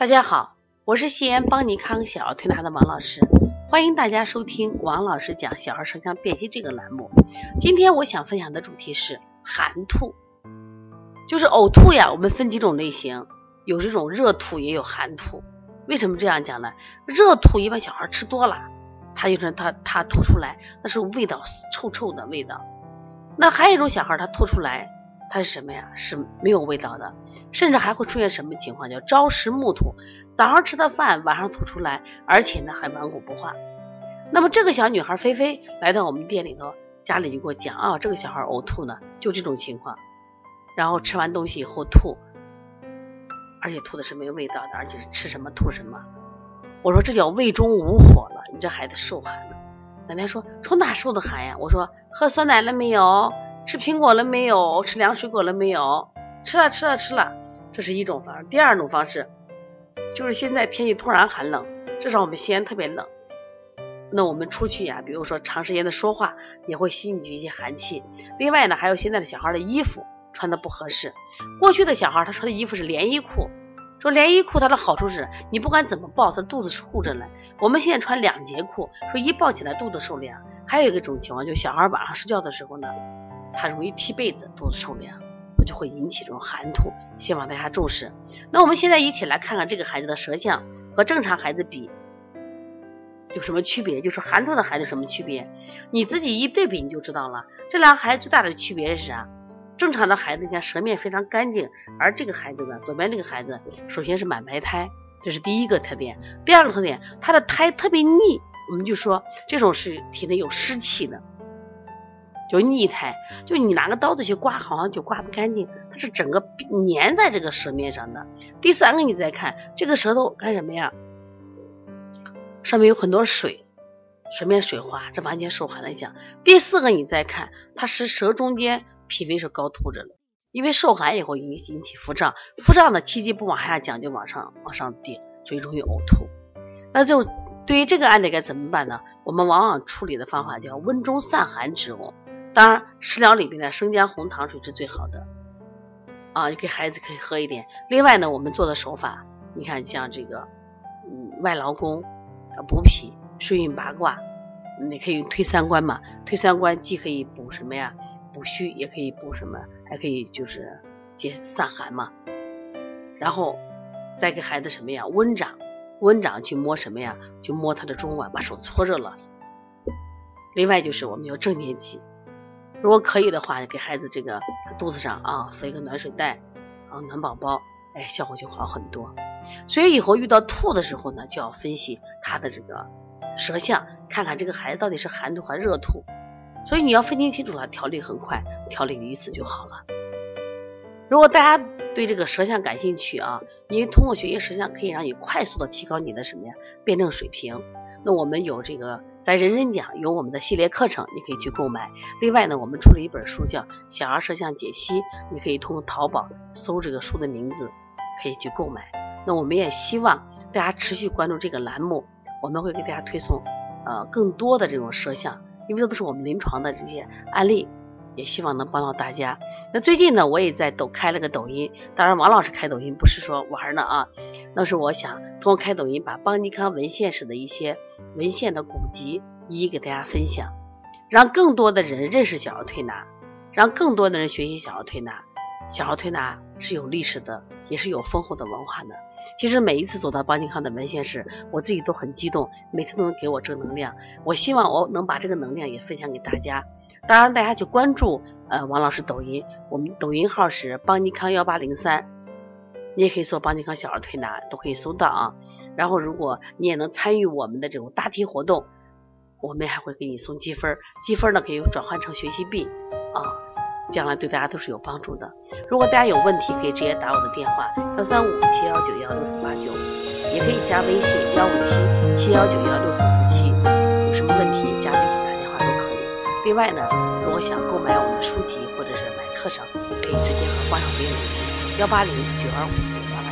大家好，我是西安邦尼康小儿推拿的王老师，欢迎大家收听王老师讲小儿舌象辨析这个栏目。今天我想分享的主题是寒吐，就是呕吐呀。我们分几种类型，有这种热吐，也有寒吐。为什么这样讲呢？热吐一般小孩吃多了，他就是他他吐出来，那是味道臭臭的味道。那还有一种小孩他吐出来。它是什么呀？是没有味道的，甚至还会出现什么情况？叫朝食暮吐，早上吃的饭晚上吐出来，而且呢还顽固不化。那么这个小女孩菲菲来到我们店里头，家里就给我讲啊，这个小孩呕吐呢，就这种情况，然后吃完东西以后吐，而且吐的是没有味道的，而且是吃什么吐什么。我说这叫胃中无火了，你这孩子受寒了。奶奶说从哪受的寒呀？我说喝酸奶了没有？吃苹果了没有？吃凉水果了没有？吃了，吃了，吃了。这是一种方式。第二种方式就是现在天气突然寒冷，至少我们西安特别冷。那我们出去呀，比如说长时间的说话，也会吸进去一些寒气。另外呢，还有现在的小孩的衣服穿的不合适。过去的小孩他穿的衣服是连衣裤，说连衣裤它的好处是你不管怎么抱，他肚子是护着的。我们现在穿两节裤，说一抱起来肚子受凉。还有一种情况，就是小孩晚上睡觉的时候呢。他容易踢被子，肚子受凉，就会引起这种寒吐。希望大家重视。那我们现在一起来看看这个孩子的舌象和正常孩子比有什么区别？就是寒吐的孩子什么区别？你自己一对比你就知道了。这两个孩子最大的区别是啥？正常的孩子，你看舌面非常干净，而这个孩子呢，左边这个孩子首先是满白胎，这是第一个特点。第二个特点，他的胎特别腻，我们就说这种是体内有湿气的。就腻苔，就你拿个刀子去刮，好像就刮不干净，它是整个粘在这个舌面上的。第三个，你再看这个舌头干什么呀？上面有很多水，舌面水滑，这完全受寒的象。第四个，你再看，它是舌中间脾胃是高凸着的，因为受寒以后引引起腹胀，腹胀的气机不往下降，就往上往上顶，所以容易呕吐。那就对于这个案例该怎么办呢？我们往往处理的方法叫温中散寒之呕。当然，食疗里边的生姜红糖水是最好的啊，给孩子可以喝一点。另外呢，我们做的手法，你看像这个，嗯，外劳宫啊、补脾、顺运八卦，你可以用推三关嘛。推三关既可以补什么呀？补虚，也可以补什么？还可以就是解散寒嘛。然后再给孩子什么呀？温掌，温掌去摸什么呀？就摸他的中脘，把手搓热了。另外就是我们有正念剂。如果可以的话，给孩子这个肚子上啊敷一个暖水袋啊暖宝宝，哎，效果就好很多。所以以后遇到吐的时候呢，就要分析他的这个舌象，看看这个孩子到底是寒吐还是热吐。所以你要分清清楚了，调理很快，调理一次就好了。如果大家对这个舌象感兴趣啊，因为通过学习舌象可以让你快速的提高你的什么呀辩证水平。那我们有这个。在人人讲有我们的系列课程，你可以去购买。另外呢，我们出了一本书叫《小儿摄像解析》，你可以通过淘宝搜这个书的名字，可以去购买。那我们也希望大家持续关注这个栏目，我们会给大家推送呃更多的这种摄像，因为这都是我们临床的这些案例。也希望能帮到大家。那最近呢，我也在抖开了个抖音。当然，王老师开抖音不是说玩呢啊，那是我想通过开抖音，把邦尼康文献史的一些文献的古籍一一给大家分享，让更多的人认识小儿推拿，让更多的人学习小儿推拿。小儿推拿是有历史的，也是有丰厚的文化的。其实每一次走到邦尼康的文献室，我自己都很激动，每次都能给我正能量。我希望我能把这个能量也分享给大家。当然，大家去关注呃王老师抖音，我们抖音号是邦尼康幺八零三，你也可以搜邦尼康小儿推拿，都可以搜到啊。然后，如果你也能参与我们的这种答题活动，我们还会给你送积分，积分呢可以转换成学习币啊。将来对大家都是有帮助的。如果大家有问题，可以直接打我的电话幺三五七幺九幺六四八九，也可以加微信幺五七七幺九幺六四四七。有什么问题加微信打电话都可以。另外呢，如果想购买我们的书籍或者是买课程，可以直接和关上微信幺八零九二五四八。